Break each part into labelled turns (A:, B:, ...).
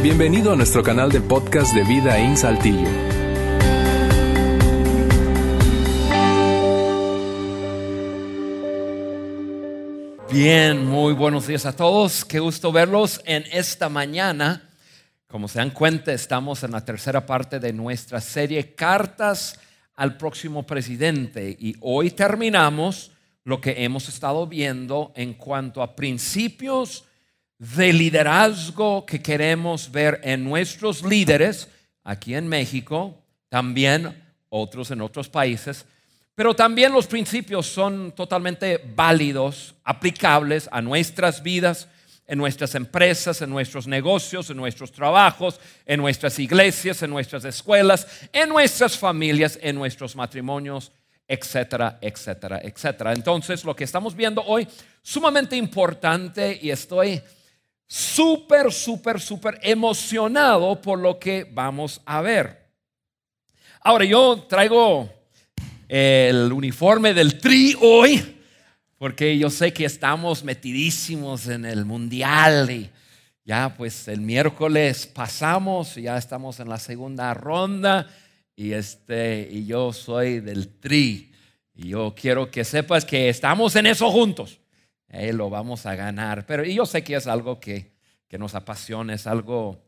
A: Bienvenido a nuestro canal de podcast de Vida en Saltillo.
B: Bien, muy buenos días a todos. Qué gusto verlos en esta mañana. Como se dan cuenta, estamos en la tercera parte de nuestra serie Cartas al próximo presidente y hoy terminamos lo que hemos estado viendo en cuanto a principios de liderazgo que queremos ver en nuestros líderes aquí en México, también otros en otros países, pero también los principios son totalmente válidos, aplicables a nuestras vidas, en nuestras empresas, en nuestros negocios, en nuestros trabajos, en nuestras iglesias, en nuestras escuelas, en nuestras familias, en nuestros matrimonios, etcétera, etcétera, etcétera. Entonces, lo que estamos viendo hoy, sumamente importante y estoy súper, súper, súper emocionado por lo que vamos a ver. Ahora, yo traigo el uniforme del tri hoy, porque yo sé que estamos metidísimos en el mundial y ya pues el miércoles pasamos, ya estamos en la segunda ronda y este y yo soy del tri y yo quiero que sepas que estamos en eso juntos. Eh, lo vamos a ganar. Pero yo sé que es algo que, nos apasiona, es algo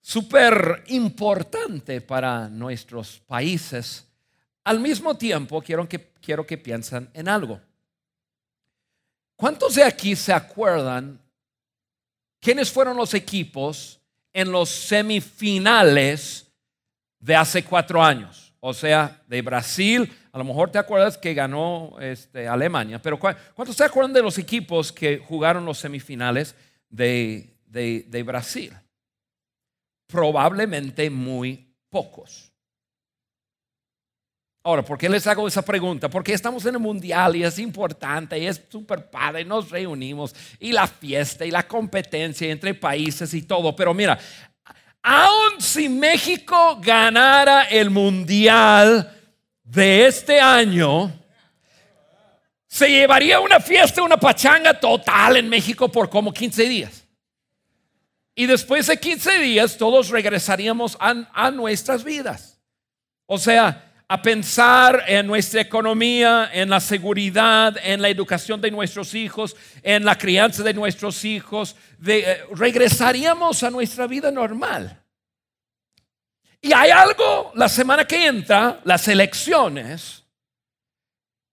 B: súper importante para nuestros países. Al mismo tiempo, quiero que, quiero que piensen en algo. ¿Cuántos de aquí se acuerdan quiénes fueron los equipos en los semifinales de hace cuatro años? O sea, de Brasil, a lo mejor te acuerdas que ganó este, Alemania, pero ¿cuántos se acuerdan de los equipos que jugaron los semifinales de, de Brasil? Probablemente muy pocos. Ahora, ¿por qué les hago esa pregunta? Porque estamos en el mundial y es importante y es súper padre, nos reunimos y la fiesta y la competencia entre países y todo. Pero mira, aun si México ganara el mundial, de este año, se llevaría una fiesta, una pachanga total en México por como 15 días. Y después de 15 días todos regresaríamos a, nuestras vidas. O sea, a pensar en nuestra economía, en la seguridad, en la educación de nuestros hijos, en la crianza de nuestros hijos, eh, regresaríamos a nuestra vida normal. Y hay algo la semana que entra, las elecciones,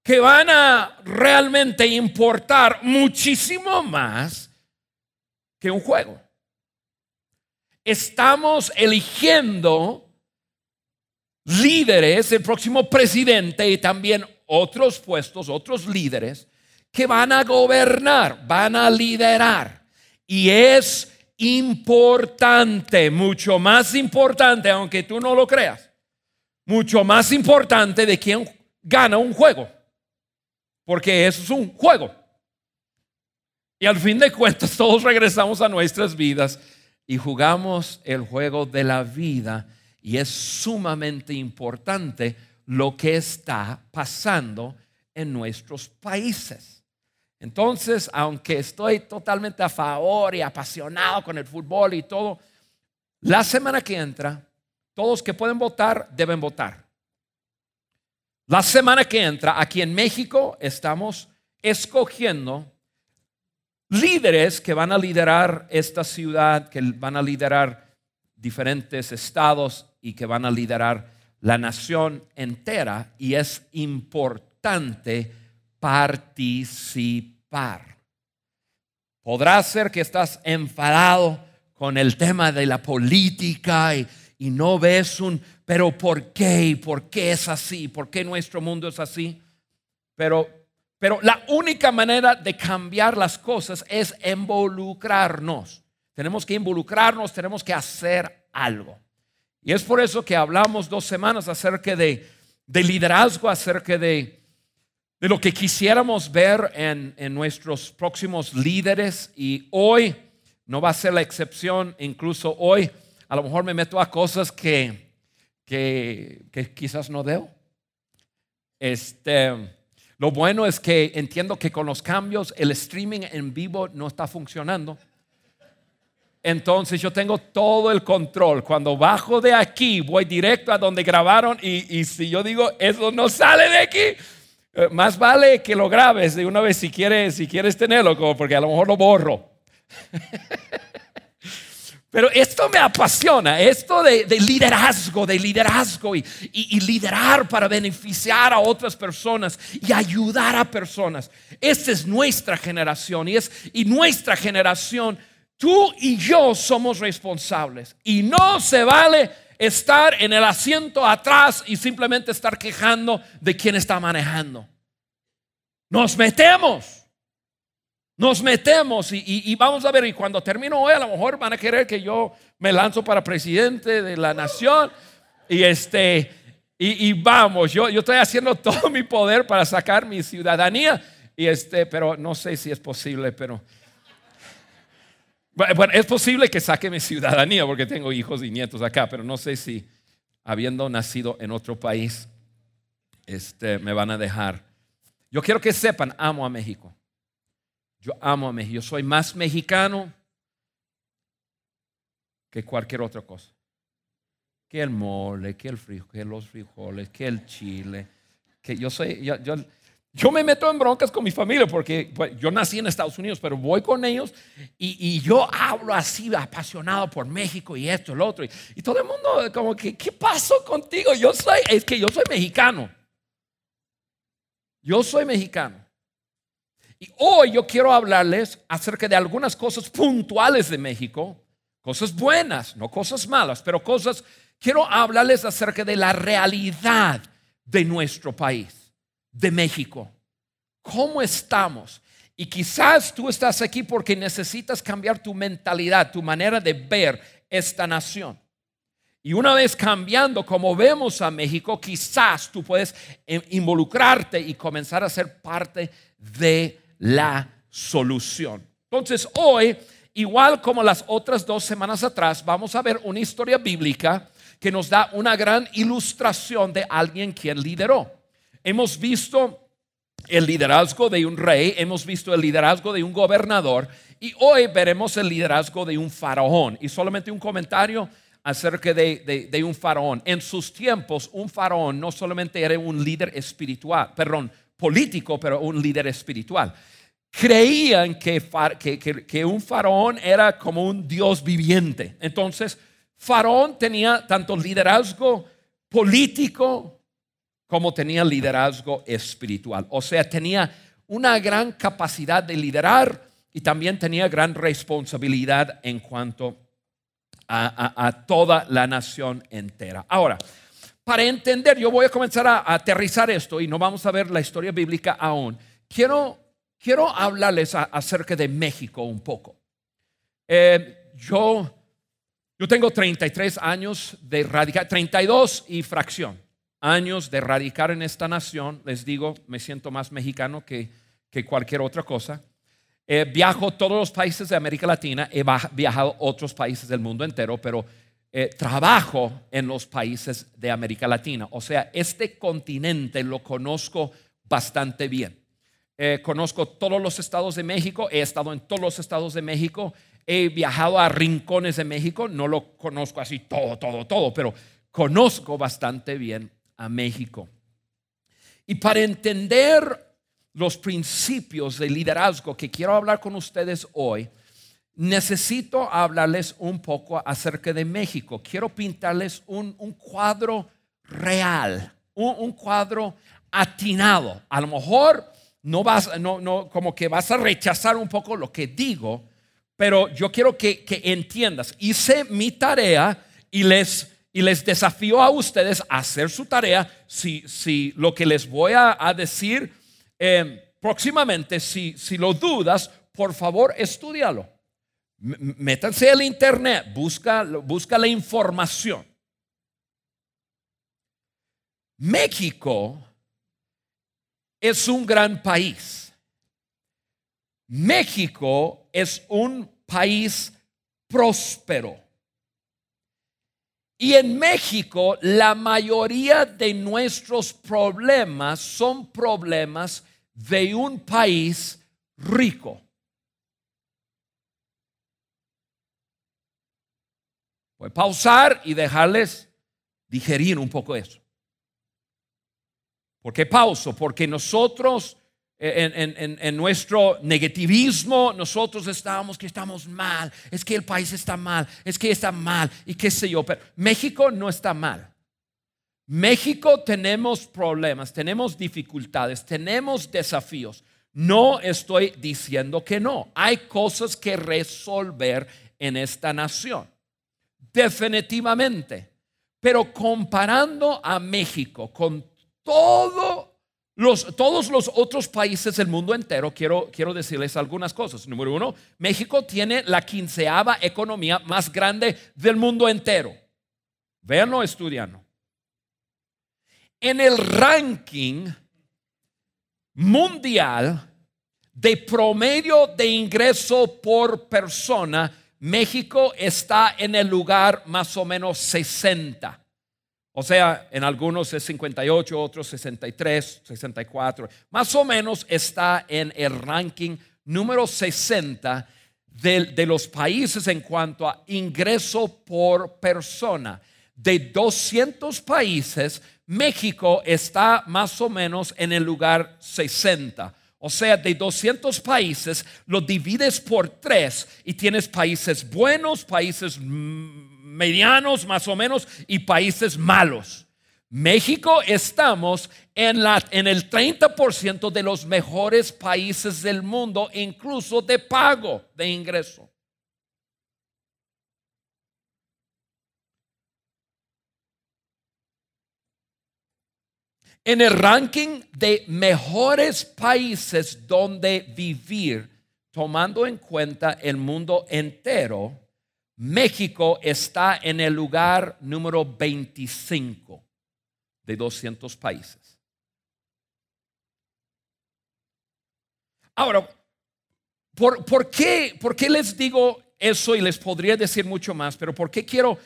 B: que van a realmente importar muchísimo más que un juego. Estamos eligiendo líderes, el próximo presidente y también otros puestos, otros líderes que van a gobernar, van a liderar. Y es importante, mucho más importante, aunque tú no lo creas, mucho más importante de quién gana un juego. Porque eso es un juego. Y al fin de cuentas todos regresamos a nuestras vidas y jugamos el juego de la vida y es sumamente importante lo que está pasando en nuestros países. Entonces, aunque estoy totalmente a favor y apasionado con el fútbol y todo, la semana que entra, todos que pueden votar deben votar. La semana que entra, aquí en México, estamos escogiendo líderes que van a liderar esta ciudad, que van a liderar diferentes estados y que van a liderar la nación entera. Y es importante participar. Podrá ser que estás enfadado con el tema de la política y, no ves un, pero ¿por qué? ¿Por qué es así? ¿Por qué nuestro mundo es así? Pero, pero la única manera de cambiar las cosas es involucrarnos. Tenemos que involucrarnos, tenemos que hacer algo. Y es por eso que hablamos dos semanas acerca de, de liderazgo, acerca de de lo que quisiéramos ver en, nuestros próximos líderes y hoy no va a ser la excepción, incluso hoy a lo mejor me meto a cosas que, que, quizás no debo. Este, lo bueno es que entiendo que con los cambios el streaming en vivo no está funcionando. Entonces yo tengo todo el control. Cuando bajo de aquí, voy directo a donde grabaron y, si yo digo, eso no sale de aquí, más vale que lo grabes de una vez si quieres, si quieres tenerlo, porque a lo mejor lo borro. Pero esto me apasiona, esto de, liderazgo, de liderazgo y, liderar para beneficiar a otras personas y ayudar a personas. Esta es nuestra generación y, es, y nuestra generación, tú y yo somos responsables. Y no se vale estar en el asiento atrás y simplemente estar quejando de quien está manejando. Nos metemos nos metemos y, vamos a ver, y cuando termino hoy a lo mejor van a querer que yo me lanzo para presidente de la nación y este, y, vamos, yo, yo estoy haciendo todo mi poder para sacar mi ciudadanía y este, pero no sé si es posible, pero... Bueno, es posible que saque mi ciudadanía porque tengo hijos y nietos acá, pero no sé si habiendo nacido en otro país, este, me van a dejar. Yo quiero que sepan, amo a México. Yo amo a México. Yo soy más mexicano que cualquier otra cosa. Que el mole, que, el frijol, que los frijoles, que el chile. Que yo soy, yo, me meto en broncas con mi familia porque yo nací en Estados Unidos, pero voy con ellos y, yo hablo así apasionado por México y esto, el otro. Y, y, todo el mundo como que, ¿qué pasó contigo? Yo soy, es que yo soy mexicano. Yo soy mexicano. Y hoy yo quiero hablarles acerca de algunas cosas puntuales de México, cosas buenas, no cosas malas, pero cosas, quiero hablarles acerca de la realidad de nuestro país, de México. ¿Cómo estamos? Y quizás tú estás aquí porque necesitas cambiar tu mentalidad, tu manera de ver esta nación. Y una vez cambiando como vemos a México, quizás tú puedes involucrarte y comenzar a ser parte de la solución. Entonces hoy, igual como las otras dos semanas atrás, vamos a ver una historia bíblica que nos da una gran ilustración de alguien quien lideró. Hemos visto el liderazgo de un rey, hemos visto el liderazgo de un gobernador y hoy veremos el liderazgo de un faraón. Y solamente un comentario acerca de, de, un faraón. En sus tiempos, un faraón no solamente era un líder espiritual, perdón, político, pero un líder espiritual. Creían que, que, un faraón era como un dios viviente. Entonces, faraón tenía tanto liderazgo político como tenía liderazgo espiritual. O sea, tenía una gran capacidad de liderar y también tenía gran responsabilidad en cuanto a toda la nación entera. Ahora, para entender, yo voy a comenzar a, aterrizar esto y no vamos a ver la historia bíblica aún. Quiero, quiero hablarles acerca de México un poco. Eh, yo, yo tengo 33 años de radicar, 32 y fracción años de radicar en esta nación. Les digo, me siento más mexicano que, que cualquier otra cosa. Eh, viajo todos los países de América Latina, he viajado otros países del mundo entero, pero eh, trabajo en los países de América Latina. O sea, este continente lo conozco bastante bien. Eh, conozco todos los estados de México, he estado en todos los estados de México, he viajado a rincones de México, no lo conozco así todo, todo, todo, pero conozco bastante bien a México. Y para entender los principios de liderazgo que quiero hablar con ustedes hoy, necesito hablarles un poco acerca de México. Quiero pintarles un, cuadro real, un, cuadro atinado. A lo mejor no vas, no, no, como que vas a rechazar un poco lo que digo, pero yo quiero que, entiendas. Hice mi tarea y les, y les desafío a ustedes a hacer su tarea. Si, si lo que les voy a, decir eh, próximamente, si, si lo dudas, por favor, estudialo métanse al internet, busca, busca la información. México es un gran país. México es un país próspero. Y en México la mayoría de nuestros problemas son problemas de un país rico. Puede pausar y dejarles digerir un poco eso. ¿Por qué pauso? Porque nosotros, en, nuestro negativismo, nosotros estamos que estamos mal, es que el país está mal, es que está mal y qué sé yo. Pero México no está mal. México tenemos problemas, tenemos dificultades, tenemos desafíos. No estoy diciendo que no. Hay cosas que resolver en esta nación. Definitivamente. Pero comparando a México con todos los otros países del mundo entero, quiero, quiero decirles algunas cosas. Número uno, México tiene la quinceava economía más grande del mundo entero. Véanlo estudiando. En el ranking mundial de promedio de ingreso por persona, México está en el lugar más o menos 60. O sea, en algunos es 58, otros 63, 64. Más o menos está en el ranking número 60 de, de los países en cuanto a ingreso por persona. De 200 países, México está más o menos en el lugar 60. O sea, de 200 países, lo divides por tres y tienes países buenos, países medianos más o menos y países malos. México estamos en, la, en el 30% de los mejores países del mundo, incluso de pago de ingreso. En el ranking de mejores países donde vivir, tomando en cuenta el mundo entero, México está en el lugar número 25 de 200 países. Ahora, ¿por, qué, ¿por, qué, les digo eso y les podría decir mucho más? Pero ¿por qué quiero,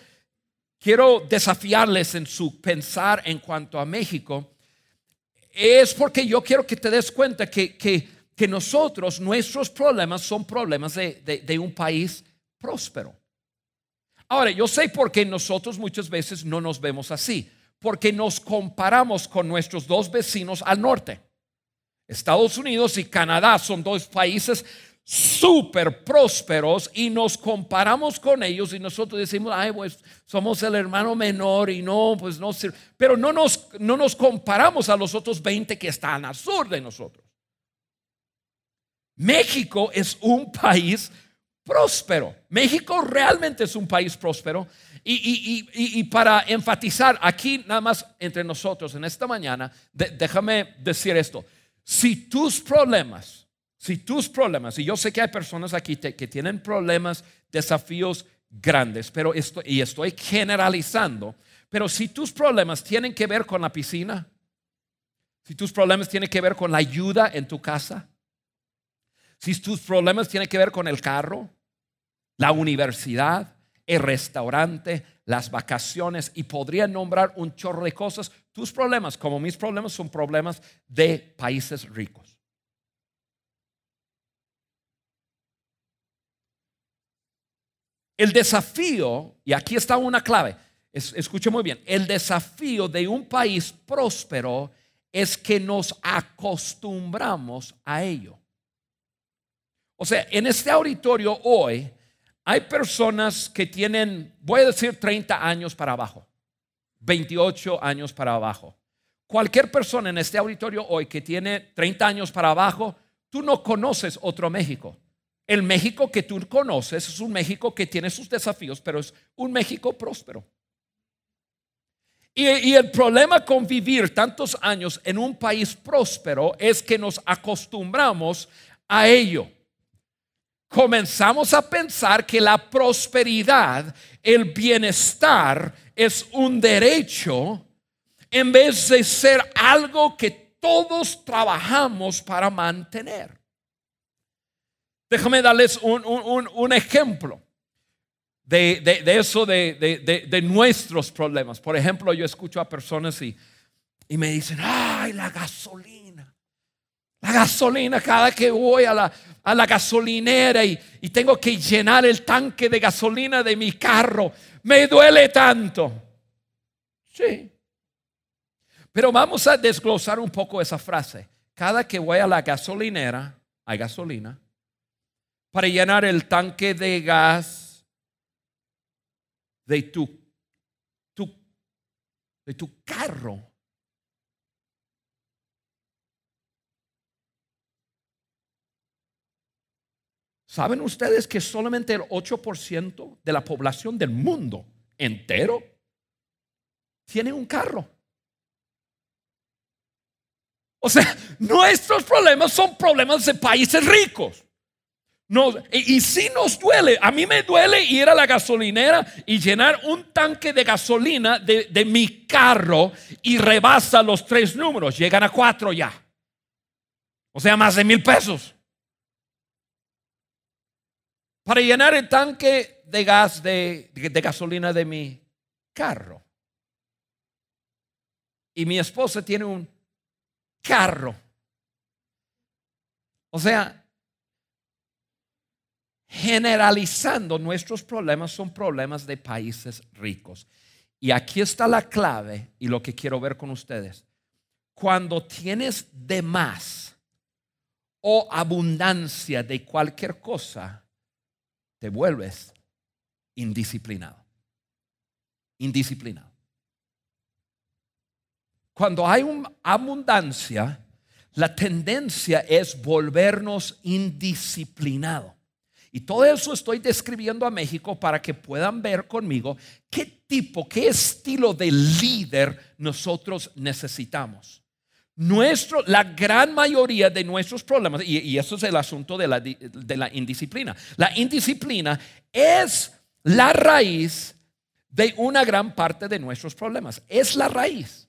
B: quiero desafiarles en su pensar en cuanto a México? Es porque yo quiero que te des cuenta que, que, nosotros, nuestros problemas son problemas de un país próspero. Ahora, yo sé por qué nosotros muchas veces no nos vemos así, porque nos comparamos con nuestros dos vecinos al norte. Estados Unidos y Canadá son dos países súper prósperos y nos comparamos con ellos y nosotros decimos, ay, pues somos el hermano menor y no, pues no sirve. Pero no nos, no nos comparamos a los otros 20 que están al sur de nosotros. México es un país próspero. México realmente es un país próspero. Y, para enfatizar aquí nada más entre nosotros en esta mañana, déjame decir esto. Si tus problemas, si tus problemas, y yo sé que hay personas aquí que tienen problemas, desafíos grandes, pero esto, y estoy generalizando, pero si tus problemas tienen que ver con la piscina, si tus problemas tienen que ver con la ayuda en tu casa, si tus problemas tienen que ver con el carro, la universidad, el restaurante, las vacaciones y podría nombrar un chorro de cosas. Tus problemas, como mis problemas, son problemas de países ricos. El desafío, y aquí está una clave, escuche muy bien, el desafío de un país próspero es que nos acostumbramos a ello. O sea, en este auditorio hoy hay personas que tienen, voy a decir 30 años para abajo, 28 años para abajo. Cualquier persona en este auditorio hoy que tiene 30 años para abajo, tú no conoces otro México. El México que tú conoces es un México que tiene sus desafíos, pero es un México próspero. Y, el problema con vivir tantos años en un país próspero es que nos acostumbramos a ello comenzamos a pensar que la prosperidad, el bienestar es un derecho en vez de ser algo que todos trabajamos para mantener. Déjame darles un, ejemplo de, eso, de, nuestros problemas. Por ejemplo, yo escucho a personas y, y me dicen, ay, la gasolina La gasolina, cada que voy a la, a la gasolinera y, y tengo que llenar el tanque de gasolina de mi carro, me duele tanto. Sí. Pero vamos a desglosar un poco esa frase. Cada que voy a la gasolinera, hay gasolina, para llenar el tanque de gas de tu, tu, de tu carro. ¿Saben ustedes que solamente el 8% de la población del mundo entero tiene un carro? O sea, nuestros problemas son problemas de países ricos. y, si nos duele, a mí me duele ir a la gasolinera y llenar un tanque de gasolina de, de mi carro y rebasa los tres números, llegan a cuatro ya. O sea, más de mil pesos. Para llenar el tanque de gas, de, gasolina de mi carro. Y mi esposa tiene un carro. O sea, generalizando nuestros problemas son problemas de países ricos. Y aquí está la clave y lo que quiero ver con ustedes. Cuando tienes de más o abundancia de cualquier cosa, te vuelves indisciplinado. Indisciplinado. Cuando hay una abundancia, la tendencia es volvernos indisciplinados. Y todo eso estoy describiendo a México para que puedan ver conmigo qué tipo, qué estilo de líder nosotros necesitamos. Nuestro, la gran mayoría de nuestros problemas, y, eso es el asunto de la, de la indisciplina, la indisciplina es la raíz de una gran parte de nuestros problemas. Es la raíz.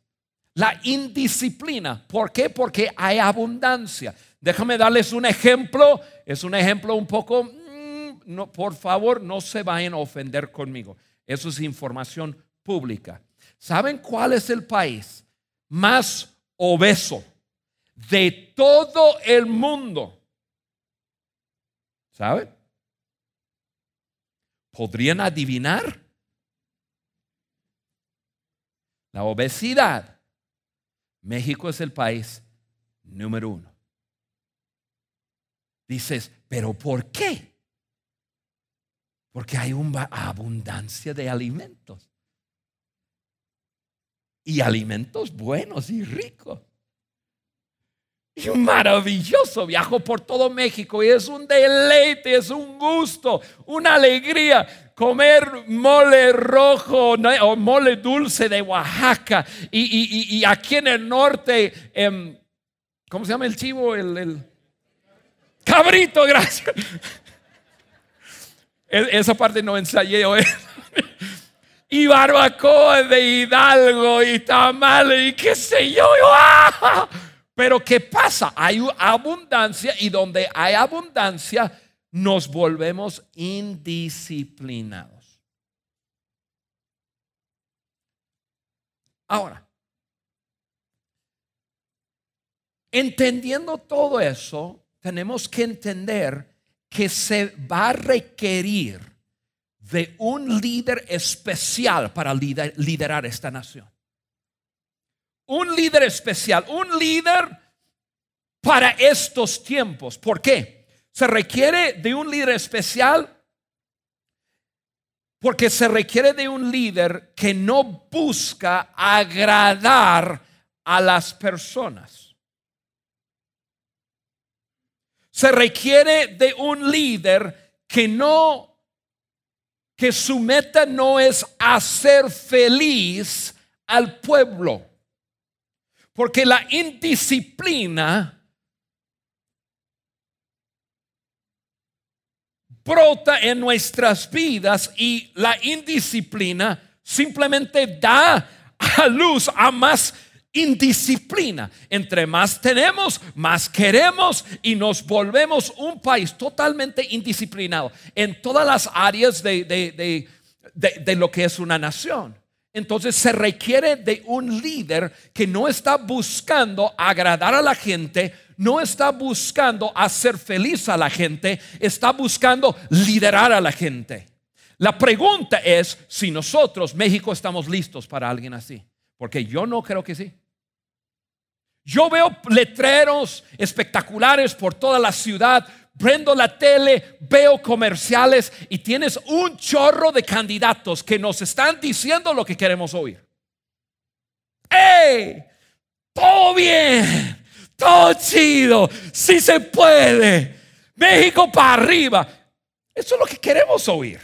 B: La indisciplina. ¿Por qué? Porque hay abundancia. Déjame darles un ejemplo. Es un ejemplo un poco... Mm, no, por favor, no se vayan a ofender conmigo. Eso es información pública. ¿Saben cuál es el país más obeso de todo el mundo? ¿Saben? ¿Podrían adivinar? La obesidad México es el país número uno. Dices, pero ¿por qué? Porque hay una abundancia de alimentos. Y alimentos buenos y ricos. Y maravilloso. Viajo por todo México y es un deleite, es un gusto, una alegría comer mole rojo o mole dulce de Oaxaca. Y, aquí en el norte, em, ¿cómo se llama el chivo? El, cabrito, gracias. E, esa parte no ensayé hoy. Y barbacoa de Hidalgo y tamales y qué sé yo. ¡ah! Pero ¿qué pasa? Hay abundancia y donde hay abundancia nos volvemos indisciplinados. Ahora, entendiendo todo eso, tenemos que entender que se va a requerir de un líder especial para liderar esta nación. Un líder especial, un líder para estos tiempos. ¿Por qué? Se requiere de un líder especial porque se requiere de un líder que no busca agradar a las personas. Se requiere de un líder que no que su meta no es hacer feliz al pueblo. Porque la indisciplina brota en nuestras vidas y la indisciplina simplemente da a luz a más indisciplina. Entre más tenemos, más queremos y nos volvemos un país totalmente indisciplinado en todas las áreas de, de, de, lo que es una nación. Entonces se requiere de un líder que no está buscando agradar a la gente, no está buscando hacer feliz a la gente, está buscando liderar a la gente. La pregunta es si nosotros, México, estamos listos para alguien así. Porque yo no creo que sí. Yo veo letreros espectaculares por toda la ciudad, prendo la tele, veo comerciales y tienes un chorro de candidatos que nos están diciendo lo que queremos oír. ¡Ey! Todo bien, todo chido, si se puede. México para arriba. Eso es lo que queremos oír.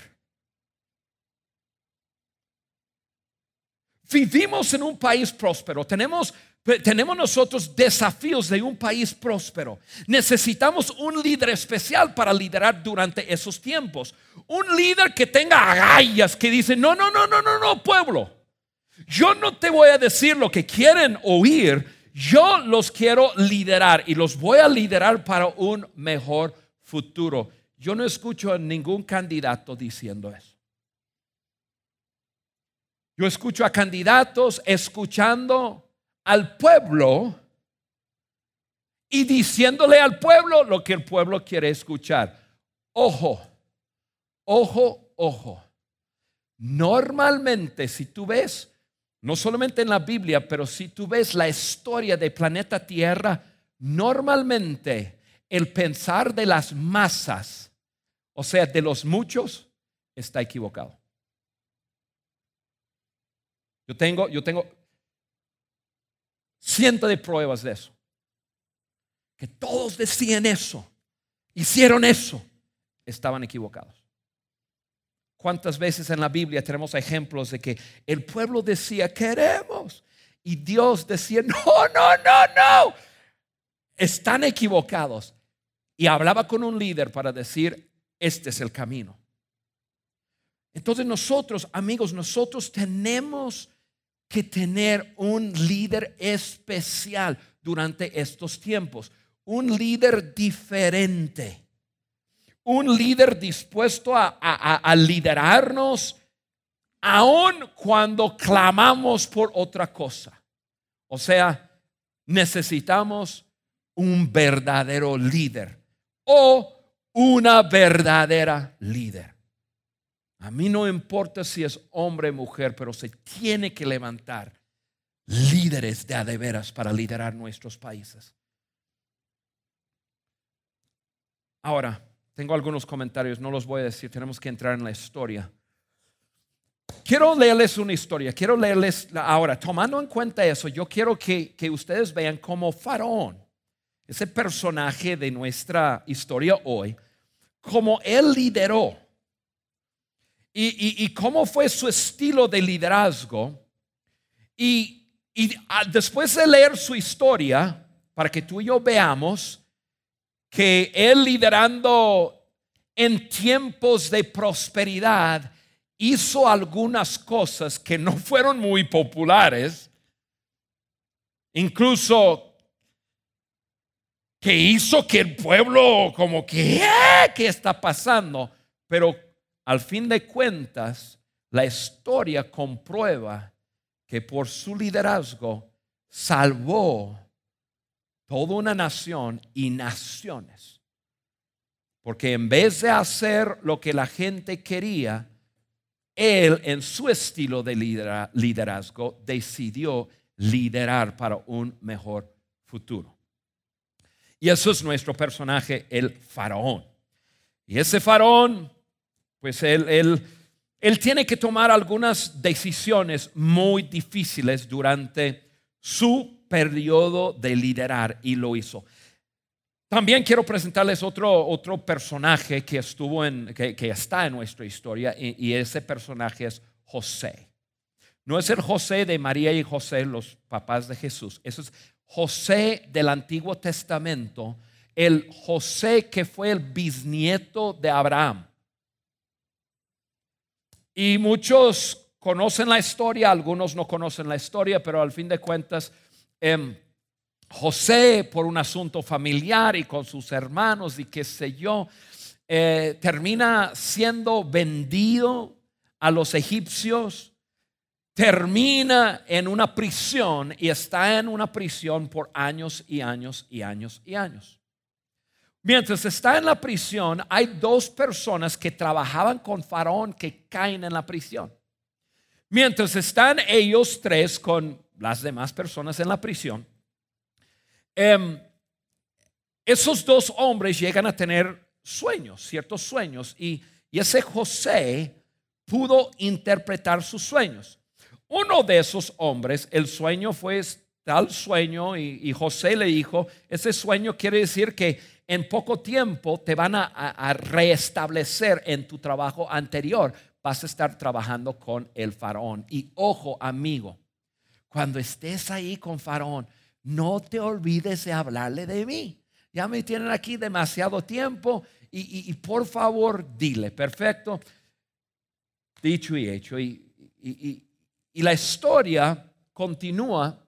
B: Vivimos en un país próspero, tenemos tenemos nosotros desafíos de un país próspero. Necesitamos un líder especial para liderar durante esos tiempos. Un líder que tenga agallas, que dice, no, no, no, no, no, no, pueblo. Yo no te voy a decir lo que quieren oír. Yo los quiero liderar y los voy a liderar para un mejor futuro. Yo no escucho a ningún candidato diciendo eso. Yo escucho a candidatos escuchando al pueblo y diciéndole al pueblo lo que el pueblo quiere escuchar. Ojo, ojo, ojo. Normalmente, si tú ves, no solamente en la Biblia, pero si tú ves la historia del planeta Tierra, normalmente el pensar de las masas, o sea, de los muchos, está equivocado. Yo tengo, yo tengo, cientos de pruebas de eso. Que todos decían eso, hicieron eso, estaban equivocados. ¿Cuántas veces en la Biblia tenemos ejemplos de que el pueblo decía, queremos? Y Dios decía, no, no, no, no. Están equivocados. Y hablaba con un líder para decir, este es el camino. Entonces nosotros, amigos, nosotros tenemos que tener un líder especial durante estos tiempos, un líder diferente, un líder dispuesto a, liderarnos aun cuando clamamos por otra cosa. O sea, necesitamos un verdadero líder o una verdadera líder. A mí no importa si es hombre o mujer, pero se tiene que levantar líderes de adeveras para liderar nuestros países. Ahora, tengo algunos comentarios, no los voy a decir, tenemos que entrar en la historia. Quiero leerles una historia, quiero leerles ahora, tomando en cuenta eso, yo quiero que, que ustedes vean como Faraón, ese personaje de nuestra historia hoy, como él lideró y, cómo fue su estilo de liderazgo. Y, ah, después de leer su historia, para que tú y yo veamos que él liderando en tiempos de prosperidad hizo algunas cosas que no fueron muy populares, incluso que hizo que el pueblo como que, ¿qué está pasando? Pero al fin de cuentas, la historia comprueba que por su liderazgo salvó toda una nación y naciones. Porque en vez de hacer lo que la gente quería, él en su estilo de liderazgo decidió liderar para un mejor futuro. Y eso es nuestro personaje, el faraón. Y ese faraón pues él, él, él tiene que tomar algunas decisiones muy difíciles durante su periodo de liderar y lo hizo. También quiero presentarles otro, otro personaje que estuvo en, que, está en nuestra historia y, y, ese personaje es José. No es el José de María y José, los papás de Jesús. Eso es José del Antiguo Testamento, el José que fue el bisnieto de Abraham. Y muchos conocen la historia, algunos no conocen la historia, pero al fin de cuentas, em, José, por un asunto familiar y con sus hermanos y qué sé yo, eh, termina siendo vendido a los egipcios, termina en una prisión y está en una prisión por años y años y años y años. Mientras está en la prisión, hay dos personas que trabajaban con Faraón que caen en la prisión. Mientras están ellos tres con las demás personas en la prisión, em, esos dos hombres llegan a tener sueños, ciertos sueños, y, ese José pudo interpretar sus sueños. Uno de esos hombres, el sueño fue tal sueño y, José le dijo, ese sueño quiere decir que en poco tiempo te van a, restablecer en tu trabajo anterior. Vas a estar trabajando con el faraón. Y ojo, amigo, cuando estés ahí con faraón, no te olvides de hablarle de mí. Ya me tienen aquí demasiado tiempo y, por favor dile, perfecto, dicho y hecho. Y, y la historia continúa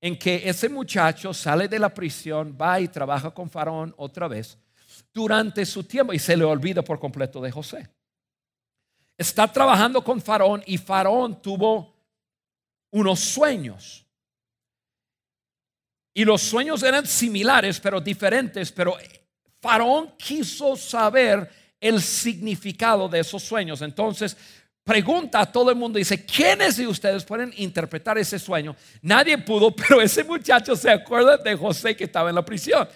B: en que ese muchacho sale de la prisión, va y trabaja con Faraón otra vez durante su tiempo y se le olvida por completo de José. Está trabajando con Faraón y Faraón tuvo unos sueños. Y los sueños eran similares, pero diferentes, pero Faraón quiso saber el significado de esos sueños. Entonces pregunta a todo el mundo, dice, ¿quiénes de ustedes pueden interpretar ese sueño? Nadie pudo, pero ese muchacho se acuerda de José que estaba en la prisión.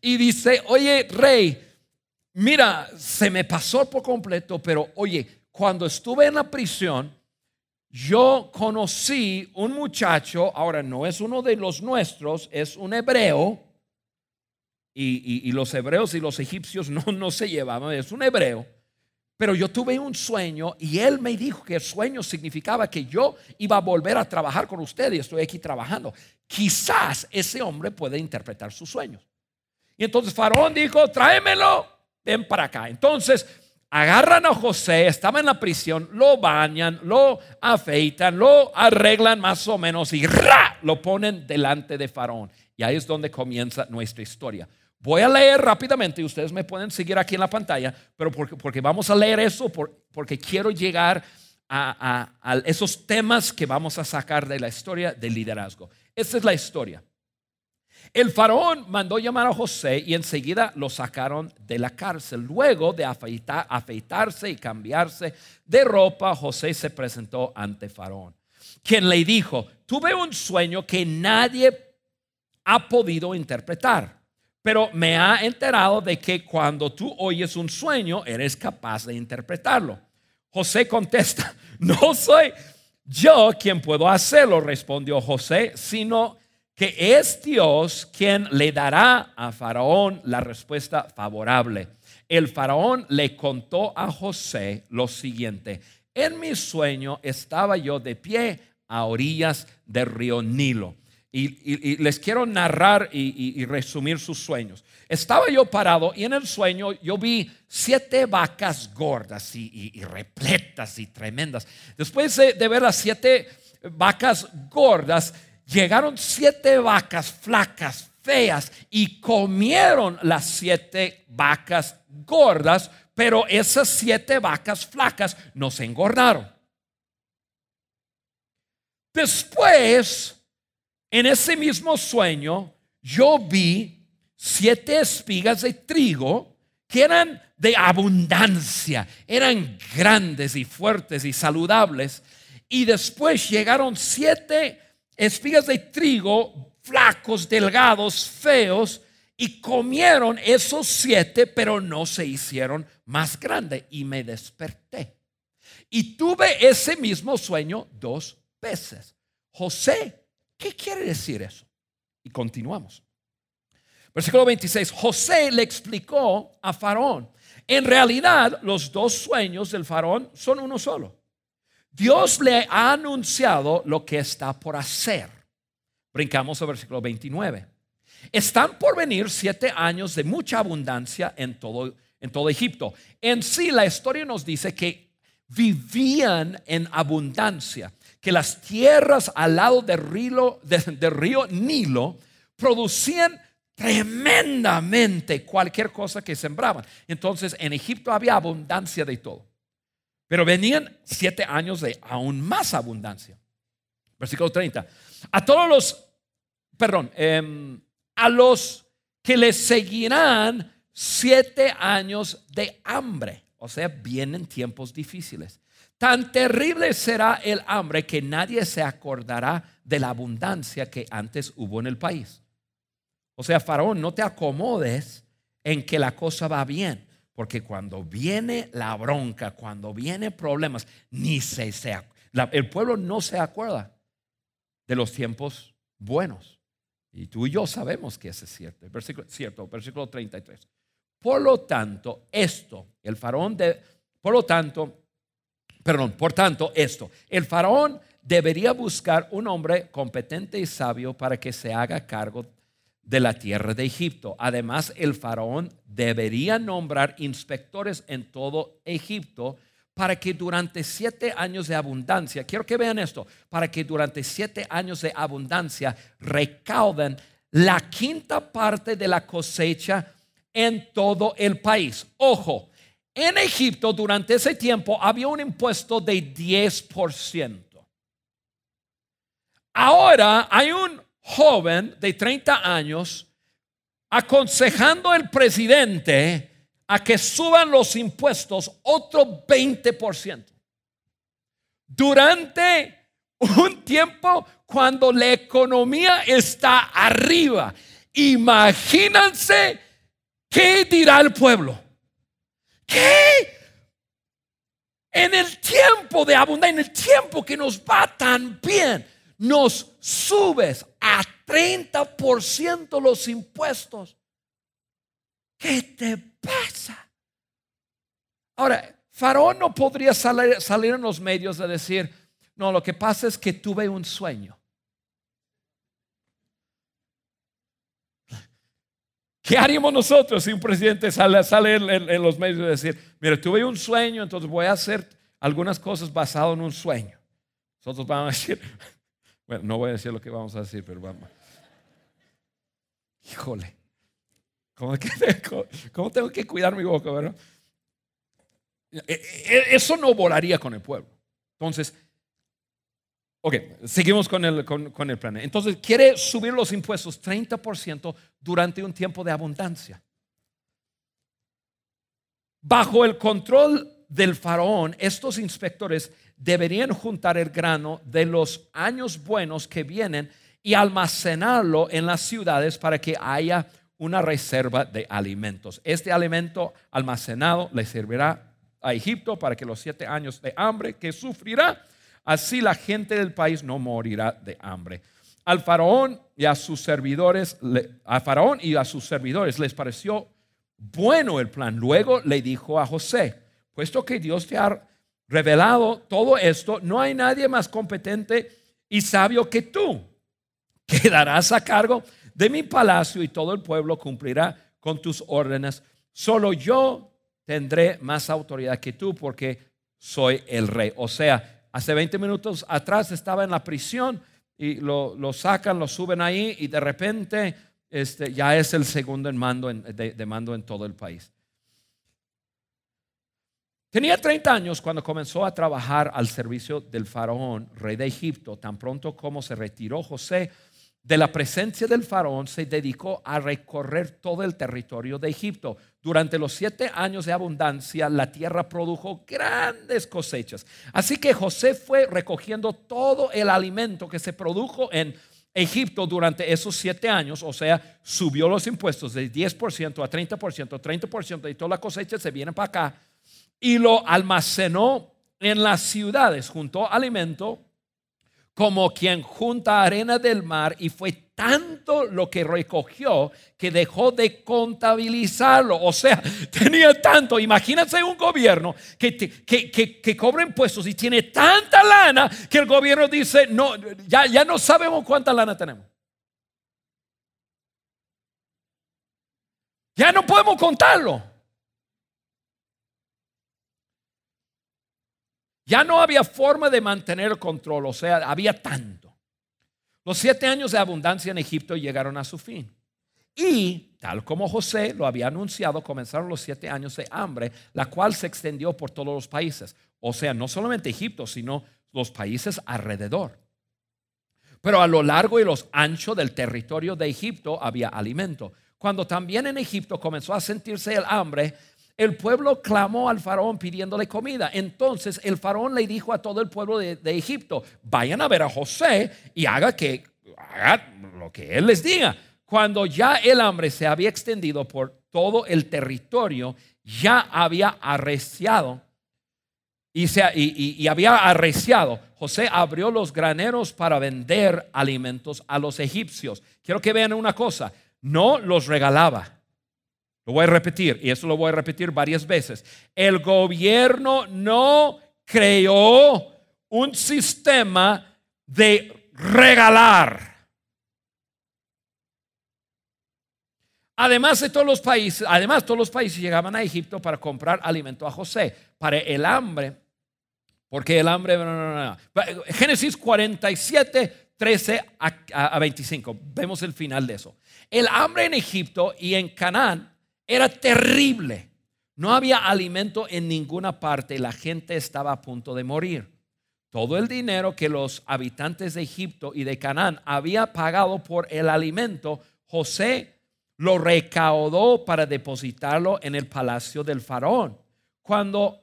B: Y dice, oye, rey, mira, se me pasó por completo, pero oye, cuando estuve en la prisión, yo conocí un muchacho, ahora no es uno de los nuestros, es un hebreo, y, los hebreos y los egipcios no, no se llevaban, es un hebreo. Pero yo tuve un sueño y él me dijo que el sueño significaba que yo iba a volver a trabajar con usted y estoy aquí trabajando. Quizás ese hombre puede interpretar sus sueños. Y entonces Faraón dijo, tráemelo, ven para acá. Entonces agarran a José, estaba en la prisión, lo bañan, lo afeitan, lo arreglan más o menos y ¡ra! lo ponen delante de Faraón. Y ahí es donde comienza nuestra historia. Voy a leer rápidamente y ustedes me pueden seguir aquí en la pantalla, pero porque, vamos a leer eso, porque quiero llegar a, esos temas que vamos a sacar de la historia del liderazgo. Esta es la historia. El faraón mandó llamar a José y enseguida lo sacaron de la cárcel. Luego de afeitarse y cambiarse de ropa, José se presentó ante faraón, quien le dijo, tuve un sueño que nadie ha podido interpretar pero me ha enterado de que cuando tú oyes un sueño, eres capaz de interpretarlo. José contesta, no soy yo quien puedo hacerlo, respondió José, sino que es Dios quien le dará a Faraón la respuesta favorable. El Faraón le contó a José lo siguiente, en mi sueño estaba yo de pie a orillas del río Nilo y, les quiero narrar y, resumir sus sueños. Estaba yo parado y en el sueño yo vi siete vacas gordas y, repletas y tremendas. Después de, de, ver las siete vacas gordas, llegaron siete vacas flacas, feas, y comieron las siete vacas gordas, pero esas siete vacas flacas no se engordaron. Después en ese mismo sueño, yo vi siete espigas de trigo que eran de abundancia, eran grandes y fuertes y saludables. Y después llegaron siete espigas de trigo flacos, delgados, feos, y comieron esos siete, pero no se hicieron más grandes. Y me desperté. Y tuve ese mismo sueño dos veces. José ¿Qué quiere decir eso? Y continuamos. Versículo 26. José le explicó a Faraón. En realidad, los dos sueños del Faraón son uno solo. Dios le ha anunciado lo que está por hacer. Brincamos al versículo 29. Están por venir siete años de mucha abundancia en todo, en todo Egipto. En sí, la historia nos dice que vivían en abundancia que las tierras al lado del río, río Nilo producían tremendamente cualquier cosa que sembraban. Entonces en Egipto había abundancia de todo. Pero venían siete años de aún más abundancia. Versículo 30. A todos los, perdón, em, a los que les seguirán siete años de hambre. O sea, vienen tiempos difíciles. Tan terrible será el hambre que nadie se acordará de la abundancia que antes hubo en el país. O sea, Faraón, no te acomodes en que la cosa va bien, porque cuando viene la bronca, cuando viene problemas, ni se, se el pueblo no se acuerda de los tiempos buenos. Y tú y yo sabemos que eso es cierto. Versículo, cierto, versículo 33. Por lo tanto, esto, el faraón de, por lo tanto, perdón, por tanto, esto, el faraón debería buscar un hombre competente y sabio para que se haga cargo de la tierra de Egipto. Además, el faraón debería nombrar inspectores en todo Egipto para que durante siete años de abundancia, quiero que vean esto, para que durante siete años de abundancia recauden la quinta parte de la cosecha en todo el país. Ojo, en Egipto durante ese tiempo había un impuesto de 10%. Ahora hay un joven de 30 años aconsejando al presidente a que suban los impuestos otro 20%. Durante un tiempo cuando la economía está arriba. Imagínense qué dirá el pueblo. ¿Qué? En el tiempo de abundancia, en el tiempo que nos va tan bien, nos subes a 30% los impuestos. ¿Qué te pasa? Ahora, Faraón no podría salir, salir en los medios de decir, no, lo que pasa es que tuve un sueño. ¿Qué haríamos nosotros si un presidente sale, en, los medios y decir, mire, tuve un sueño, entonces voy a hacer algunas cosas basado en un sueño? Nosotros vamos a decir, bueno, no voy a decir lo que vamos a decir, pero vamos. Híjole, ¿cómo, tengo que cuidar mi boca, verdad? E, e, eso no volaría con el pueblo. Entonces, Ok, seguimos con el, con, el plan. Entonces, quiere subir los impuestos 30% durante un tiempo de abundancia. Bajo el control del faraón, estos inspectores deberían juntar el grano de los años buenos que vienen y almacenarlo en las ciudades para que haya una reserva de alimentos. Este alimento almacenado le servirá a Egipto para que los siete años de hambre que sufrirá Así la gente del país no morirá de hambre. Al faraón y a sus servidores, a faraón y a sus servidores les pareció bueno el plan. Luego le dijo a José, puesto que Dios te ha revelado todo esto, no hay nadie más competente y sabio que tú. Quedarás a cargo de mi palacio y todo el pueblo cumplirá con tus órdenes. Solo yo tendré más autoridad que tú porque soy el rey. O sea, Hace 20 minutos atrás estaba en la prisión y lo, sacan, lo suben ahí y de repente este, ya es el segundo en mando de, mando en todo el país. Tenía 30 años cuando comenzó a trabajar al servicio del faraón, rey de Egipto. Tan pronto como se retiró José de la presencia del faraón, se dedicó a recorrer todo el territorio de Egipto. Durante los siete años de abundancia, la tierra produjo grandes cosechas. Así que José fue recogiendo todo el alimento que se produjo en Egipto durante esos siete años, o sea, subió los impuestos de 10% a 30%, 30% y toda la cosecha se viene para acá y lo almacenó en las ciudades, juntó alimento como quien junta arena del mar y fue tanto lo que recogió que dejó de contabilizarlo. O sea, tenía tanto. Imagínense un gobierno que, que, cobra impuestos y tiene tanta lana que el gobierno dice, no, ya, ya no sabemos cuánta lana tenemos. Ya no podemos contarlo. Ya no había forma de mantener el control, o sea, había tanto. Los siete años de abundancia en Egipto llegaron a su fin. Y, tal como José lo había anunciado, comenzaron los siete años de hambre, la cual se extendió por todos los países. O sea, no solamente Egipto, sino los países alrededor. Pero a lo largo y los anchos del territorio de Egipto había alimento. Cuando también en Egipto comenzó a sentirse el hambre, el pueblo clamó al faraón pidiéndole comida. Entonces el faraón le dijo a todo el pueblo de, Egipto, vayan a ver a José y haga, que, haga lo que él les diga. Cuando ya el hambre se había extendido por todo el territorio, ya había arreciado y, se, y, había arreciado. José abrió los graneros para vender alimentos a los egipcios. Quiero que vean una cosa, no los regalaba. Lo voy a repetir y eso lo voy a repetir varias veces. El gobierno no creó un sistema de regalar. Además de todos los países, además todos los países llegaban a Egipto para comprar alimento a José, para el hambre, porque el hambre... Génesis 47, 13 a 25, vemos el final de eso. El hambre en Egipto y en Canaán era terrible. No había alimento en ninguna parte, la gente estaba a punto de morir. Todo el dinero que los habitantes de Egipto y de Canaán había pagado por el alimento, José lo recaudó para depositarlo en el palacio del faraón. Cuando,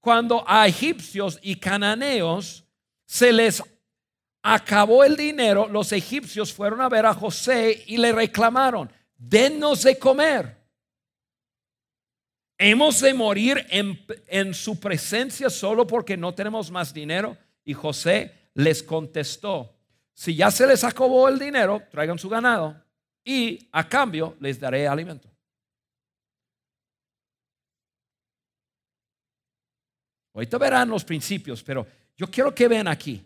B: cuando a egipcios y cananeos se les acabó el dinero, los egipcios fueron a ver a José y le reclamaron, denos de comer. Hemos de morir en, en su presencia solo porque no tenemos más dinero. Y José les contestó, si ya se les acabó el dinero, traigan su ganado y a cambio les daré alimento. Ahorita verán los principios, pero yo quiero que vean aquí.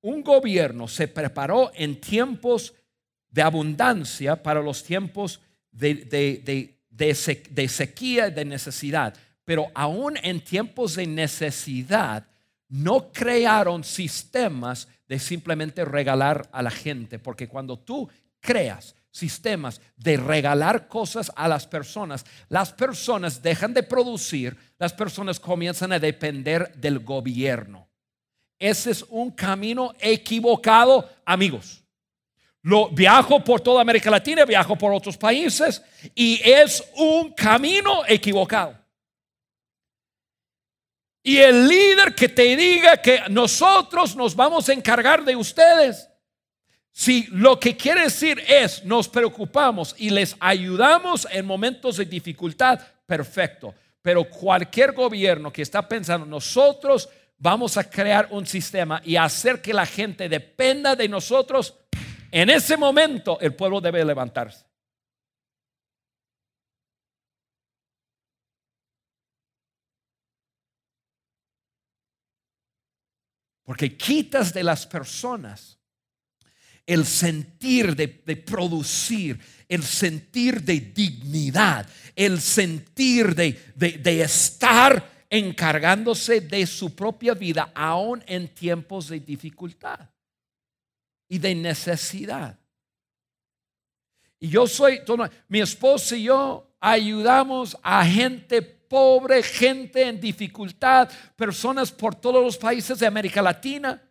B: Un gobierno se preparó en tiempos de abundancia para los tiempos de, de, de, sequía y de necesidad. Pero aún en tiempos de necesidad, no crearon sistemas de simplemente regalar a la gente, porque cuando tú creas sistemas de regalar cosas a las personas, las personas dejan de producir, las personas comienzan a depender del gobierno. Ese es un camino equivocado, amigos. Lo viajo por toda América Latina, viajo por otros países y es un camino equivocado. Y el líder que te diga que nosotros nos vamos a encargar de ustedes, si lo que quiere decir es nos preocupamos y les ayudamos en momentos de dificultad, perfecto. Pero cualquier gobierno que está pensando nosotros vamos a crear un sistema y hacer que la gente dependa de nosotros, en ese momento el pueblo debe levantarse. Porque quitas de las personas el sentir de, producir, el sentir de dignidad, el sentir de, de estar encargándose de su propia vida, aún en tiempos de dificultad y de necesidad. Y yo soy, mi esposo y yo ayudamos a gente pobre, gente en dificultad, personas por todos los países de América Latina.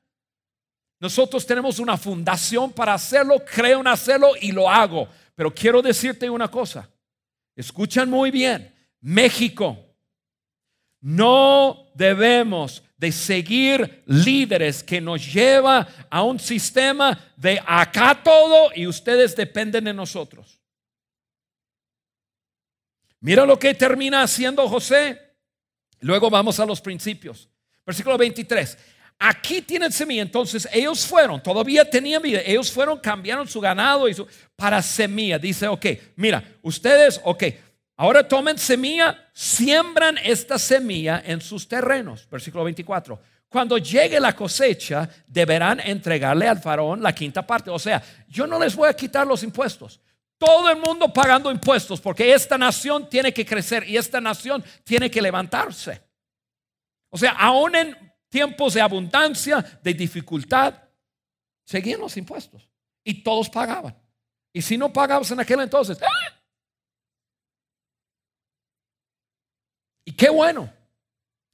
B: Nosotros tenemos una fundación para hacerlo, creo en hacerlo y lo hago. Pero quiero decirte una cosa. Escuchan muy bien. México. No debemos de seguir líderes que nos lleva a un sistema de acá todo y ustedes dependen de nosotros. Mira lo que termina haciendo José. Luego vamos a los principios. Versículo 23. Aquí tienen semilla. Entonces ellos fueron, todavía tenían vida. Ellos fueron, cambiaron su ganado y su, para semilla. Dice, ok, mira, ustedes, ok, ahora tomen semilla, siembran esta semilla en sus terrenos. Versículo 24. Cuando llegue la cosecha, deberán entregarle al faraón la quinta parte. O sea, yo no les voy a quitar los impuestos. Todo el mundo pagando impuestos porque esta nación tiene que crecer y esta nación tiene que levantarse. O sea, aún en tiempos de abundancia, de dificultad, seguían los impuestos y todos pagaban. Y si no pagabas en aquel entonces, ¡ah! Qué bueno,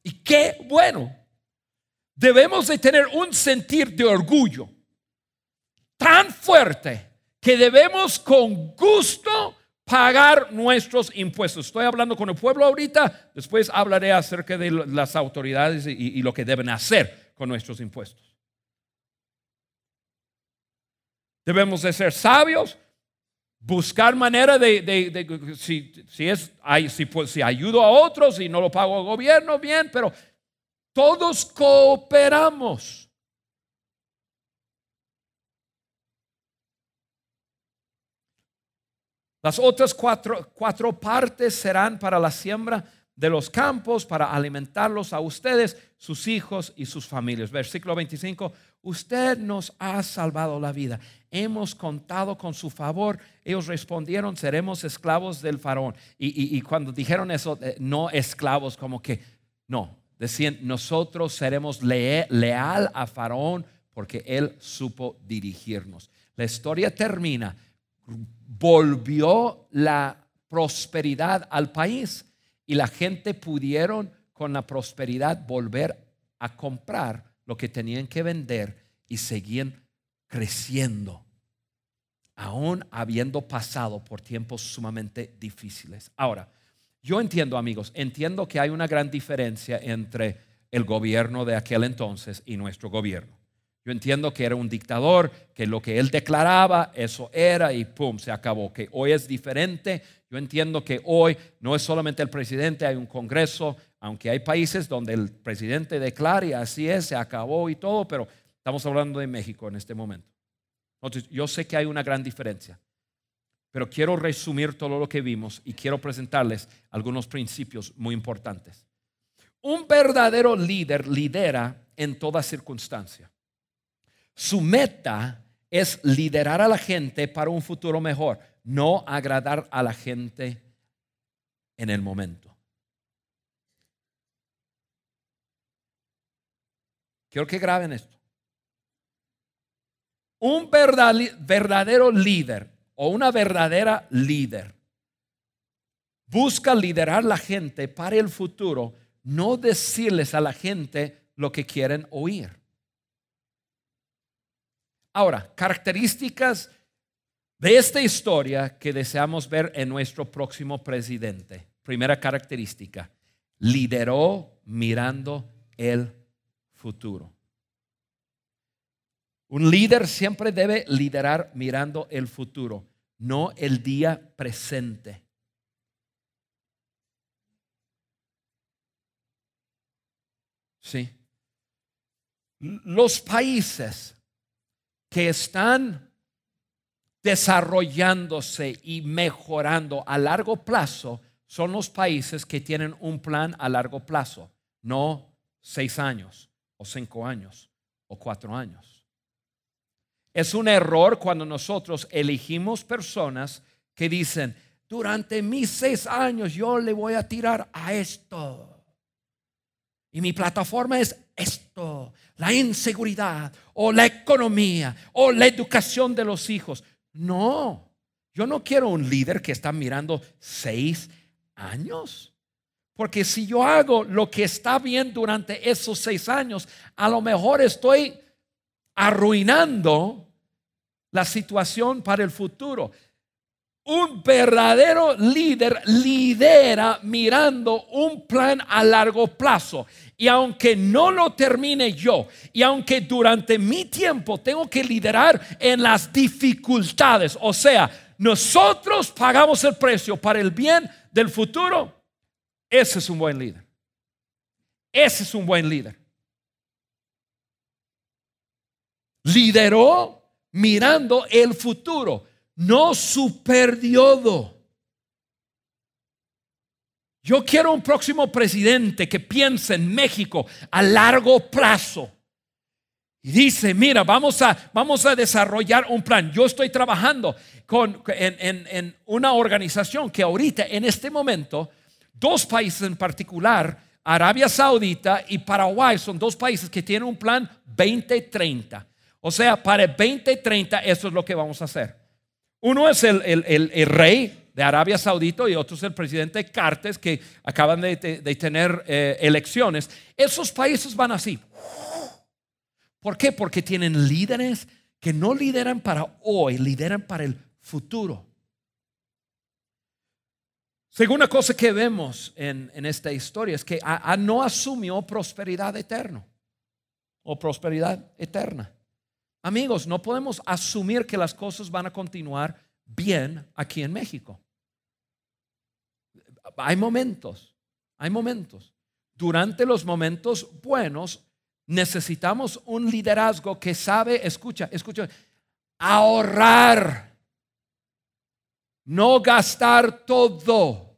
B: y qué bueno. Debemos de tener un sentir de orgullo tan fuerte que debemos con gusto pagar nuestros impuestos. Estoy hablando con el pueblo ahorita, después hablaré acerca de las autoridades y, lo que deben hacer con nuestros impuestos. Debemos de ser sabios, buscar manera de, si, es, si, si ayudo a otros y no lo pago al gobierno, bien, pero todos cooperamos. Las otras cuatro, cuatro partes serán para la siembra de los campos, para alimentarlos a ustedes, sus hijos y sus familias. Versículo 25, usted nos ha salvado la vida. Hemos contado con su favor. Ellos respondieron, seremos esclavos del faraón. Y, cuando dijeron eso, eh, no esclavos, como que, no, decían, nosotros seremos leal a faraón porque él supo dirigirnos. La historia termina volvió la prosperidad al país y la gente pudieron con la prosperidad volver a comprar lo que tenían que vender y seguían creciendo, aún habiendo pasado por tiempos sumamente difíciles. Ahora, yo entiendo amigos, entiendo que hay una gran diferencia entre el gobierno de aquel entonces y nuestro gobierno. Yo entiendo que era un dictador, que lo que él declaraba, eso era y pum, se acabó. Que hoy es diferente. Yo entiendo que hoy no es solamente el presidente, hay un congreso, aunque hay países donde el presidente declara y así es, se acabó y todo, pero estamos hablando de México en este momento. Entonces, yo sé que hay una gran diferencia, pero quiero resumir todo lo que vimos y quiero presentarles algunos principios muy importantes. Un verdadero líder lidera en toda circunstancia. Su meta es liderar a la gente para un futuro mejor, no agradar a la gente en el momento. Quiero que graben esto. Un verdadero líder o una verdadera líder busca liderar la gente para el futuro, no decirles a la gente lo que quieren oír. Ahora, características de esta historia que deseamos ver en nuestro próximo presidente. Primera característica, lideró mirando el futuro. Un líder siempre debe liderar mirando el futuro, no el día presente. Sí. Los países que están desarrollándose y mejorando a largo plazo son los países que tienen un plan a largo plazo, no seis años o cinco años o cuatro años. Es un error cuando nosotros elegimos personas que dicen, durante mis seis años yo le voy a tirar a esto. Y mi plataforma es esto, la inseguridad o la economía o la educación de los hijos. No, yo no quiero un líder que está mirando seis años. Porque si yo hago lo que está bien durante esos seis años, a lo mejor estoy arruinando la situación para el futuro. Un verdadero líder lidera mirando un plan a largo plazo. Y aunque no lo termine yo, y aunque durante mi tiempo tengo que liderar en las dificultades, o sea, nosotros pagamos el precio para el bien del futuro, ese es un buen líder. Ese es un buen líder. Lideró mirando el futuro no su periodo. Yo quiero un próximo presidente que piense en México a largo plazo. Y dice, mira, vamos a, vamos a desarrollar un plan. Yo estoy trabajando con, en, en una organización que ahorita, en este momento, dos países en particular, Arabia Saudita y Paraguay, son dos países que tienen un plan 2030. O sea, para el 2030 eso es lo que vamos a hacer. Uno es el, rey de Arabia Saudita y otro es el presidente Cartes que acaban de, tener eh, elecciones. Esos países van así. ¿Por qué? Porque tienen líderes que no lideran para hoy, lideran para el futuro. Segunda cosa que vemos en, esta historia es que a, no asumió prosperidad eterna o prosperidad eterna. Amigos, no podemos asumir que las cosas van a continuar bien aquí en México. Hay momentos, hay momentos. Durante los momentos buenos necesitamos un liderazgo que sabe, escucha, escucha, ahorrar no gastar todo.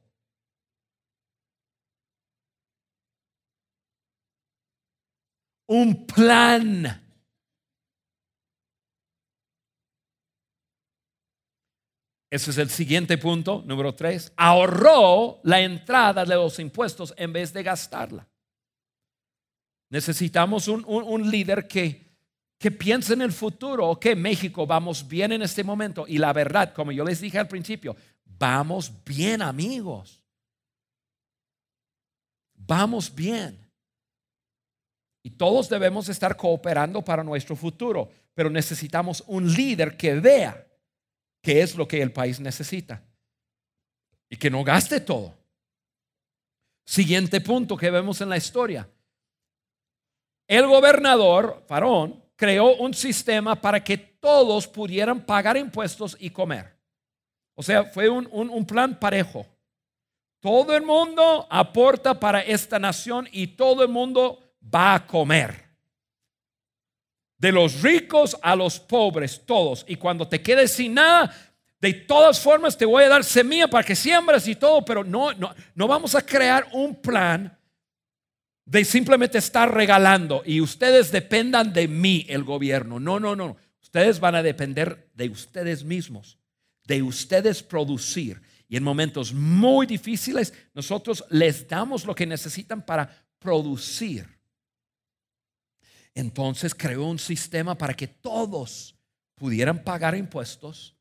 B: Un plan. Ese es el siguiente punto, número tres. Ahorró la entrada de los impuestos en vez de gastarla. Necesitamos un, un líder que que piensen en el futuro, ok, México, vamos bien en este momento. Y la verdad, como yo les dije al principio, vamos bien amigos. Vamos bien. Y todos debemos estar cooperando para nuestro futuro, pero necesitamos un líder que vea qué es lo que el país necesita y que no gaste todo. Siguiente punto que vemos en la historia. El gobernador, Farón, creó un sistema para que todos pudieran pagar impuestos y comer. O sea, fue un, plan parejo. Todo el mundo aporta para esta nación y todo el mundo va a comer. De los ricos a los pobres, todos. Y cuando te quedes sin nada, de todas formas te voy a dar semilla para que siembras y todo, pero no, no, no vamos a crear un plan de simplemente estar regalando y ustedes dependan de mí, el gobierno. No, no, no. Ustedes van a depender de ustedes mismos, de ustedes producir. Y en momentos muy difíciles, nosotros les damos lo que necesitan para producir. Entonces creó un sistema para que todos pudieran pagar impuestos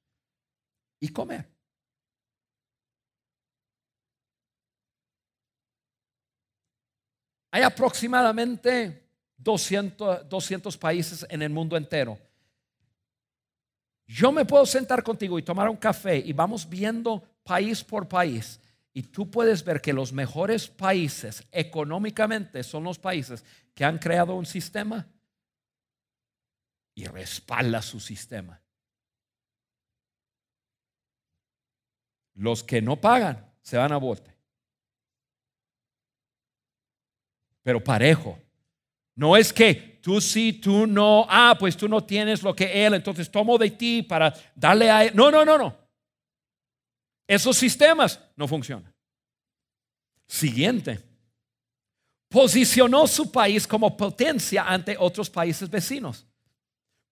B: y comer. Hay aproximadamente 200, 200 países en el mundo entero. Yo me puedo sentar contigo y tomar un café y vamos viendo país por país. Y tú puedes ver que los mejores países económicamente son los países que han creado un sistema y respalda su sistema. Los que no pagan se van a bote. Pero parejo. No es que tú sí, tú no, ah, pues tú no tienes lo que él, entonces tomo de ti para darle a él. No, no, no, no. Esos sistemas no funcionan. Siguiente. Posicionó su país como potencia ante otros países vecinos.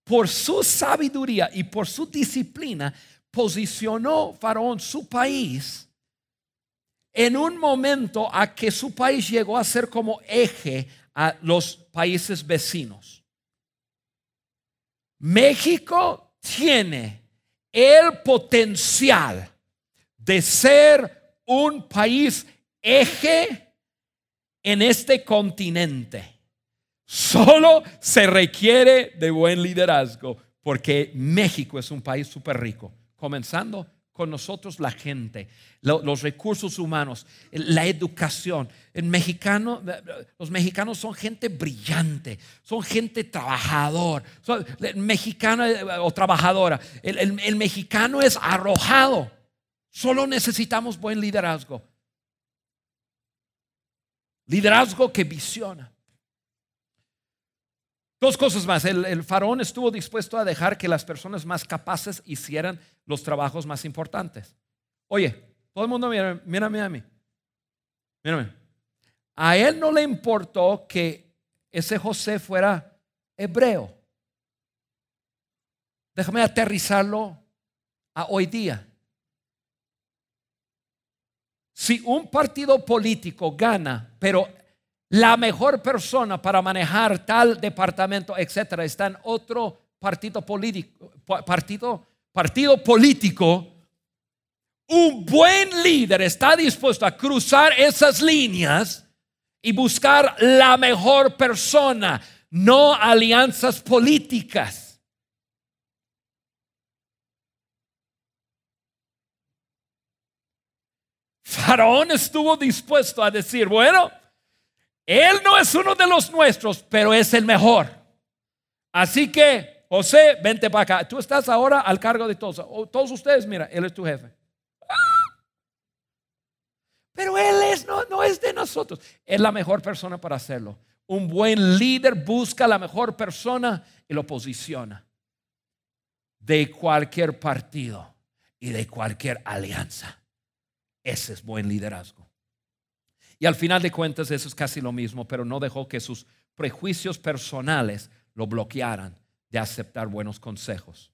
B: Por su sabiduría y por su disciplina, posicionó Faraón su país en un momento a que su país llegó a ser como eje a los países vecinos. México tiene el potencial de ser un país eje en este continente. Solo se requiere de buen liderazgo porque México es un país súper rico, comenzando con nosotros la gente, los recursos humanos, la educación. El mexicano, los mexicanos son gente brillante, son gente trabajador, son, mexicano eh, o trabajadora. el mexicano es arrojado. Solo necesitamos buen liderazgo. Liderazgo que visiona. Dos cosas más. El, faraón estuvo dispuesto a dejar que las personas más capaces hicieran los trabajos más importantes. Oye, todo el mundo mira, mírame a mí. Mírame. A él no le importó que ese José fuera hebreo. Déjame aterrizarlo a hoy día. Si un partido político gana, pero la mejor persona para manejar tal departamento, etcétera, está en otro partido político, partido político. Un buen líder está dispuesto a cruzar esas líneas y buscar la mejor persona, no alianzas políticas. Faraón estuvo dispuesto a decir, bueno, él no es uno de los nuestros, pero es el mejor. Así que, José, vente para acá. Tú estás ahora al cargo de todos. Todos ustedes, mira, él es tu jefe. Pero él es, no, no es de nosotros. Es la mejor persona para hacerlo. Un buen líder busca la mejor persona y lo posiciona de cualquier partido y de cualquier alianza. Ese es buen liderazgo. Y al final de cuentas eso es casi lo mismo, pero no dejó que sus prejuicios personales lo bloquearan de aceptar buenos consejos.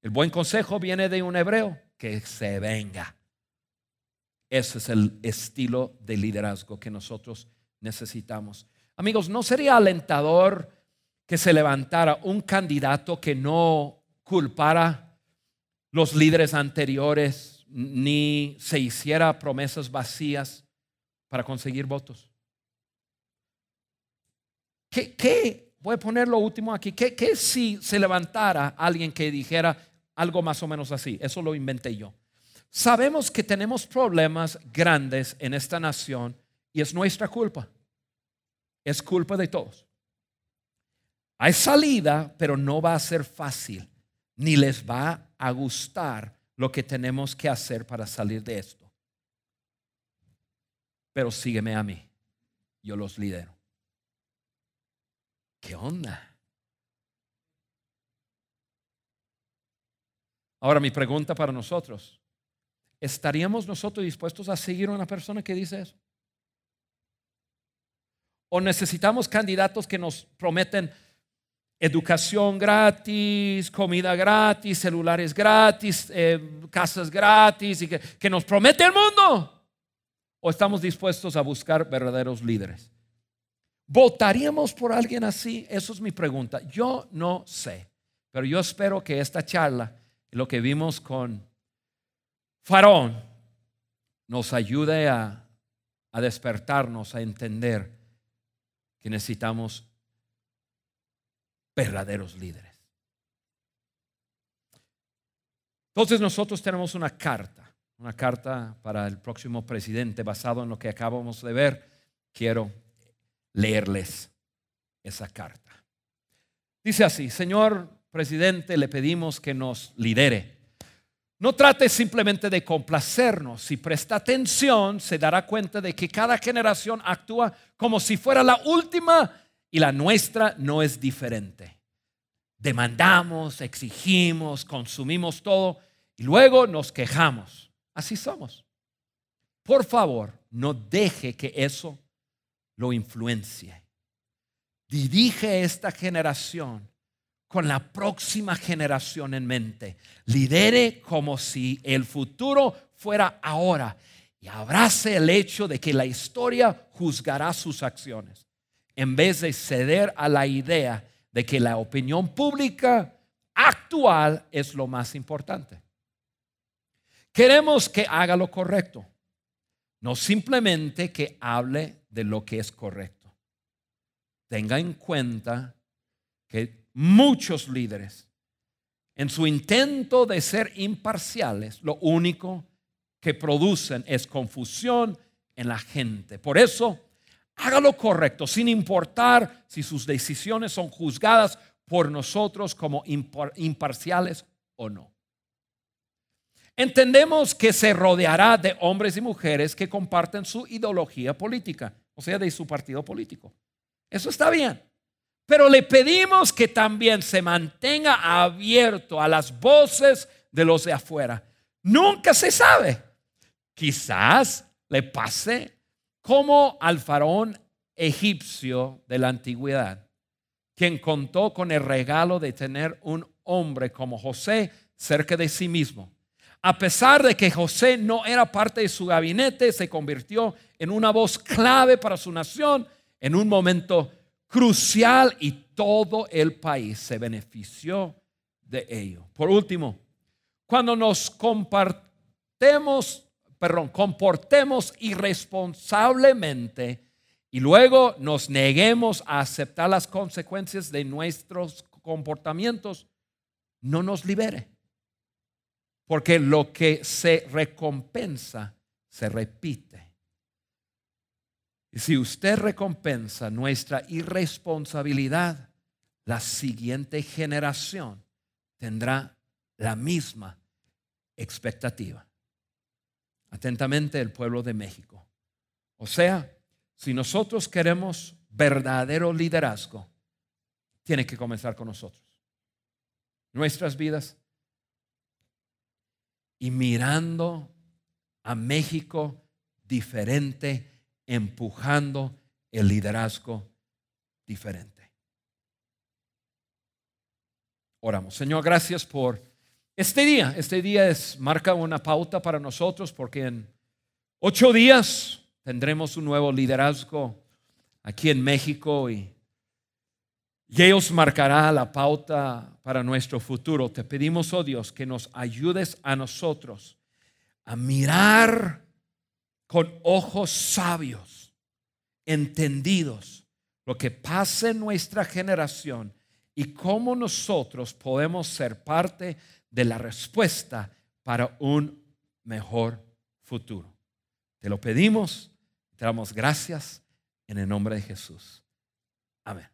B: El buen consejo viene de un hebreo, que se venga. Ese es el estilo de liderazgo que nosotros necesitamos. Amigos, ¿no sería alentador que se levantara un candidato que no culpara los líderes anteriores ni se hiciera promesas vacías para conseguir votos? ¿Qué, voy a poner lo último aquí, ¿qué, qué si se levantara alguien que dijera algo más o menos así? Eso lo inventé yo. Sabemos que tenemos problemas grandes en esta nación y es nuestra culpa. Es culpa de todos. Hay salida, pero no va a ser fácil, ni les va a gustar lo que tenemos que hacer para salir de esto. Pero sígueme a mí, yo los lidero. ¿Qué onda? Ahora mi pregunta para nosotros, ¿estaríamos nosotros dispuestos a seguir a una persona que dice eso? ¿O necesitamos candidatos que nos prometen educación gratis, comida gratis, celulares gratis, eh, casas gratis y que, que nos promete el mundo? ¿O estamos dispuestos a buscar verdaderos líderes? ¿Votaríamos por alguien así? Eso es mi pregunta. Yo no sé, pero yo espero que esta charla, lo que vimos con Faraón nos ayude a, despertarnos, a entender que necesitamos verdaderos líderes. Entonces nosotros tenemos una carta, una carta para el próximo presidente basado en lo que acabamos de ver. Quiero leerles esa carta. Dice así, Señor presidente, le pedimos que nos lidere no trate simplemente de complacernos. Si presta atención, se dará cuenta de que cada generación actúa como si fuera la última y la nuestra no es diferente. Demandamos, exigimos, consumimos todo y luego nos quejamos. Así somos. Por favor, no deje que eso lo influencie. Dirige esta generación con la próxima generación en mente. Lidere como si el futuro fuera ahora y abrace el hecho de que la historia juzgará sus acciones, en vez de ceder a la idea de que la opinión pública actual es lo más importante. Queremos que haga lo correcto, no simplemente que hable de lo que es correcto. Tenga en cuenta que muchos líderes, en su intento de ser imparciales, lo único que producen es confusión en la gente. Por eso, haga lo correcto, sin importar si sus decisiones son juzgadas por nosotros como imparciales o no. Entendemos que se rodeará de hombres y mujeres que comparten su ideología política, o sea, de su partido político. Eso está bien. Pero le pedimos que también se mantenga abierto a las voces de los de afuera. Nunca se sabe. Quizás le pase como al faraón egipcio de la antigüedad, quien contó con el regalo de tener un hombre como José cerca de sí mismo. A pesar de que José no era parte de su gabinete, se convirtió en una voz clave para su nación en un momento crucial y todo el país se benefició de ello. Por último, cuando nos compartemos, perdón, comportemos irresponsablemente y luego nos neguemos a aceptar las consecuencias de nuestros comportamientos, no nos libere. Porque lo que se recompensa se repite. Y si usted recompensa nuestra irresponsabilidad, la siguiente generación tendrá la misma expectativa. Atentamente el pueblo de México. O sea, si nosotros queremos verdadero liderazgo, tiene que comenzar con nosotros. Nuestras vidas. Y mirando a México diferente, empujando el liderazgo diferente. Oramos. Señor, gracias por este día. Este día es, marca una pauta para nosotros porque en ocho días tendremos un nuevo liderazgo aquí en México y, y ellos marcará la pauta para nuestro futuro. Te pedimos, oh Dios, que nos ayudes a nosotros a mirar con ojos sabios, entendidos, lo que pasa en nuestra generación y cómo nosotros podemos ser parte de la respuesta para un mejor futuro. Te lo pedimos, te damos gracias en el nombre de Jesús. Amén.